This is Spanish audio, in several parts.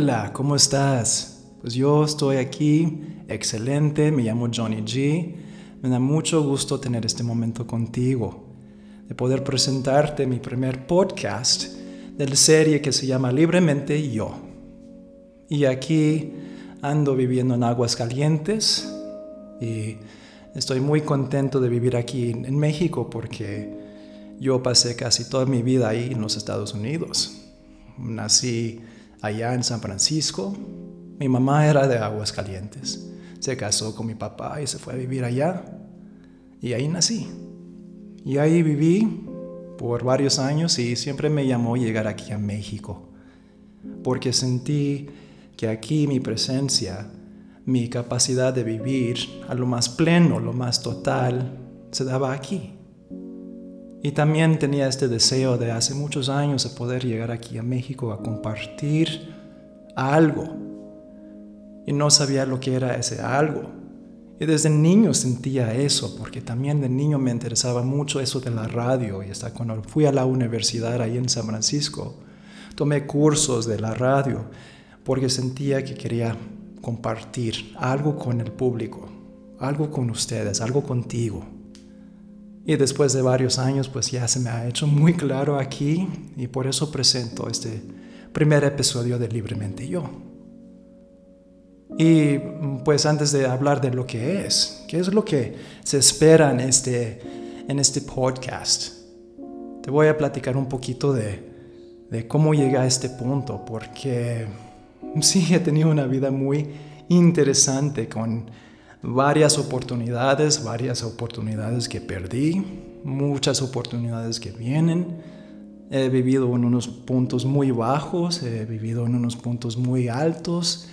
Hola, ¿cómo estás? Pues yo estoy aquí, excelente, me llamo Johnny G. Me da mucho gusto tener este momento contigo, de poder presentarte mi primer podcast de la serie que se llama Libremente Yo. Y aquí ando viviendo en Aguas Calientes y estoy muy contento de vivir aquí en México porque yo pasé casi toda mi vida ahí en los Estados Unidos. Nací allá en San Francisco. Mi mamá era de Aguas Calientes. Se casó con mi papá y se fue a vivir allá. Y ahí nací. Y ahí viví por varios años y siempre me llamó llegar aquí a México. Porque sentí que aquí mi presencia, mi capacidad de vivir a lo más pleno, lo más total, se daba aquí. Y también tenía este deseo de hace muchos años de poder llegar aquí a México a compartir algo. Y no sabía lo que era ese algo. Y desde niño sentía eso, porque también de niño me interesaba mucho eso de la radio. Y hasta cuando fui a la universidad ahí en San Francisco, tomé cursos de la radio, porque sentía que quería compartir algo con el público, algo con ustedes, algo contigo. Y después de varios años, pues ya se me ha hecho muy claro aquí y por eso presento este primer episodio de Libremente Yo. Y pues antes de hablar de lo que es, qué es lo que se espera en este, en este podcast, te voy a platicar un poquito de, de cómo llegué a este punto, porque sí he tenido una vida muy interesante con varias oportunidades, varias oportunidades que perdí, muchas oportunidades que vienen. He vivido en unos puntos muy bajos, he vivido en unos puntos muy altos.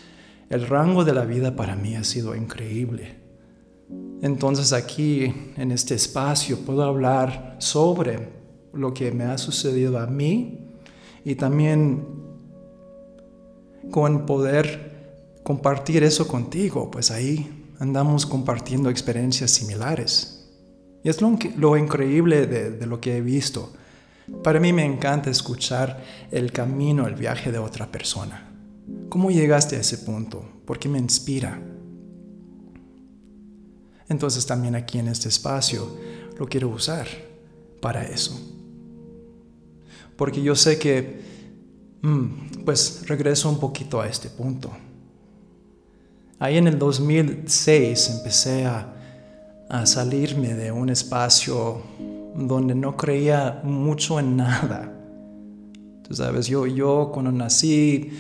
El rango de la vida para mí ha sido increíble. Entonces aquí, en este espacio, puedo hablar sobre lo que me ha sucedido a mí y también con poder compartir eso contigo, pues ahí andamos compartiendo experiencias similares. Y es lo, increíble de, lo que he visto. Para mí me encanta escuchar el camino, el viaje de otra persona. ¿Cómo llegaste a ese punto? ¿Por qué me inspira? Entonces también aquí en este espacio lo quiero usar para eso. Porque yo sé que, mm, pues regreso un poquito a este punto. Ahí en el 2006 empecé a, salirme de un espacio donde no creía mucho en nada. Tú sabes, yo, yo cuando nací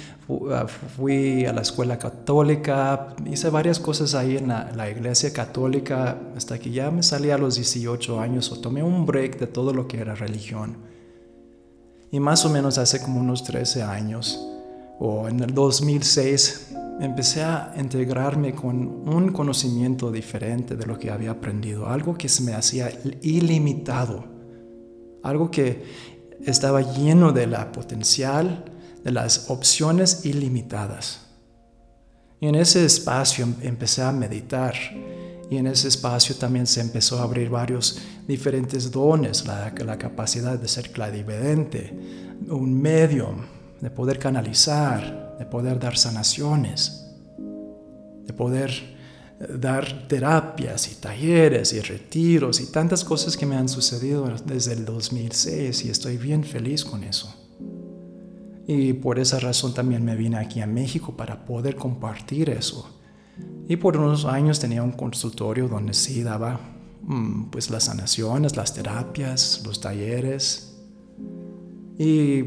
ah, fui a la escuela católica, hice varias cosas ahí en la, la, iglesia católica hasta que ya me salí a los 18 años o tomé un break de todo lo que era religión. Y más o menos hace como unos 13 años, o en el 2006, empecé a integrarme con un conocimiento diferente de lo que había aprendido, algo que se me hacía ilimitado, algo que estaba lleno de la potencial, de las opciones ilimitadas. Y en ese espacio empecé a meditar y en ese espacio también se empezó a abrir varios diferentes dones, la, la capacidad de ser clarividente, un medium, de poder canalizar, de poder dar sanaciones, de poder eh, dar terapias y talleres y retiros y tantas cosas que me han sucedido desde el 2006 y estoy bien feliz con eso. Y por esa razón también me vine aquí a México para poder compartir eso. Y por unos años tenía un consultorio donde sí daba mm, pues las sanaciones, las terapias, los talleres. Y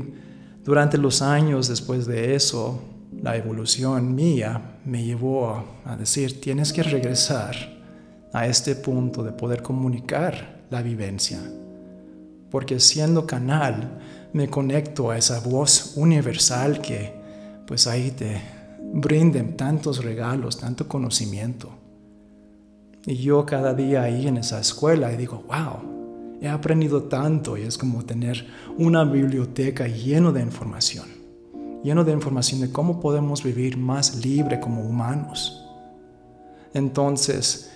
durante los años después de eso, la evolución mía me llevó a decir, tienes que regresar a este punto de poder comunicar la vivencia. Porque siendo canal, me conecto a esa voz universal que pues ahí te brinden tantos regalos, tanto conocimiento. Y yo cada día ahí en esa escuela y digo, wow, He aprendido tanto y es como tener una biblioteca llena de información, lleno de información de cómo podemos vivir más libre como humanos. Entonces,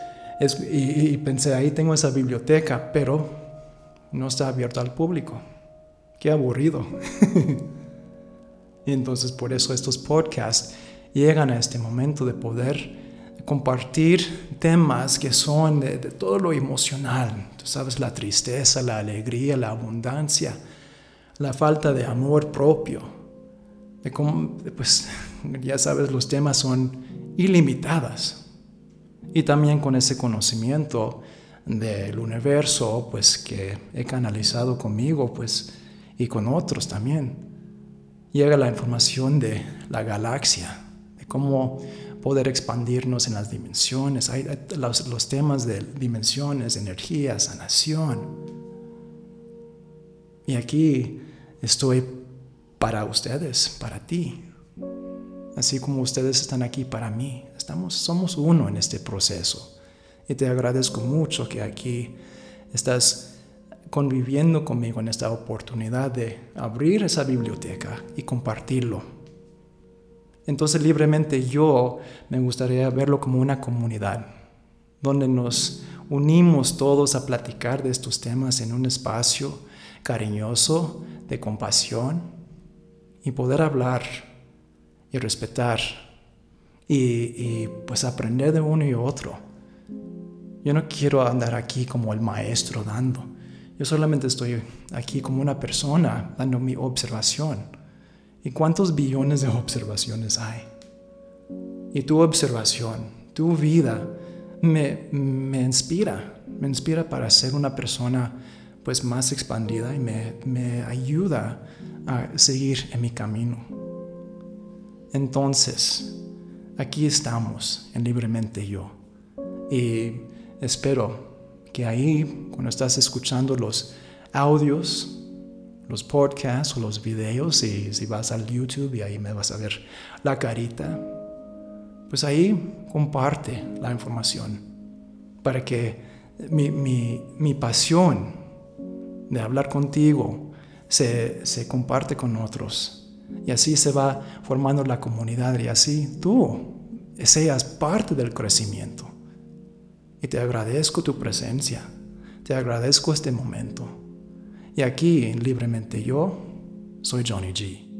y, pensé, ahí tengo esa biblioteca, pero no está abierta al público. Qué aburrido. Y entonces por eso estos podcasts llegan a este momento de poder compartir temas que son de, todo lo emocional. Tú sabes, la tristeza, la alegría, la abundancia, la falta de amor propio. De cómo, pues ya sabes, los temas son ilimitadas. Y también con ese conocimiento del universo, pues que he canalizado conmigo, pues, y con otros también, llega la información de la galaxia, de cómo poder expandirnos en las dimensiones. Hay, los, temas de dimensiones, energía, sanación. Y aquí estoy para ustedes, para ti, así como ustedes están aquí para mí. Estamos, somos uno en este proceso. Y te agradezco mucho que aquí estás conviviendo conmigo en esta oportunidad de abrir esa biblioteca y compartirlo. Entonces libremente yo me gustaría verlo como una comunidad, donde nos unimos todos a platicar de estos temas en un espacio cariñoso, de compasión, y poder hablar y respetar y, pues aprender de uno y otro. Yo no quiero andar aquí como el maestro dando. Yo solamente estoy aquí como una persona dando mi observación. ¿Y cuántos billones de observaciones hay? Y tu observación, tu vida, me, me inspira, me inspira para ser una persona pues más expandida y me, me ayuda a seguir en mi camino. Entonces, aquí estamos en Libremente Yo. Y espero que ahí, cuando estás escuchando los audios, los podcasts o los videos, y si vas al YouTube y ahí me vas a ver la carita, pues ahí comparte la información para que mi, mi, mi pasión de hablar contigo se, se comparte con otros y así se va formando la comunidad y así tú seas parte del crecimiento. Y te agradezco tu presencia, te agradezco este momento. Y aquí, libremente yo, soy Johnny G.